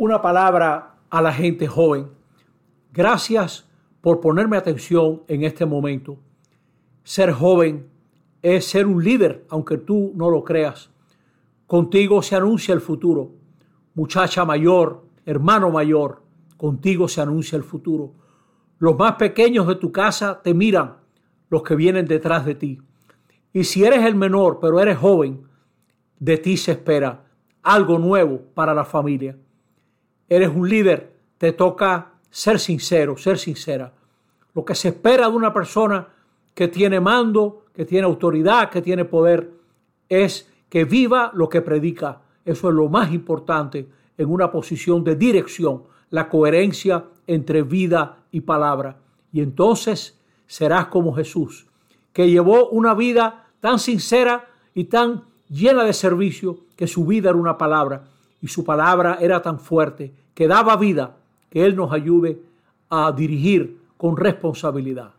una palabra a la gente joven. Gracias por ponerme atención en este momento. Ser joven es ser un líder, aunque tú no lo creas. Contigo se anuncia el futuro. Muchacha mayor, hermano mayor, contigo se anuncia el futuro. Los más pequeños de tu casa te miran, los que vienen detrás de ti. Y si eres el menor, pero eres joven, de ti se espera algo nuevo para la familia. Eres un líder, te toca ser sincero, ser sincera. Lo que se espera de una persona que tiene mando, que tiene autoridad, que tiene poder, es que viva lo que predica. Eso es lo más importante en una posición de dirección, la coherencia entre vida y palabra. Y entonces serás como Jesús, que llevó una vida tan sincera y tan llena de servicio que su vida era una palabra y su palabra era tan fuerte que daba vida que Él nos ayude a dirigir con responsabilidad.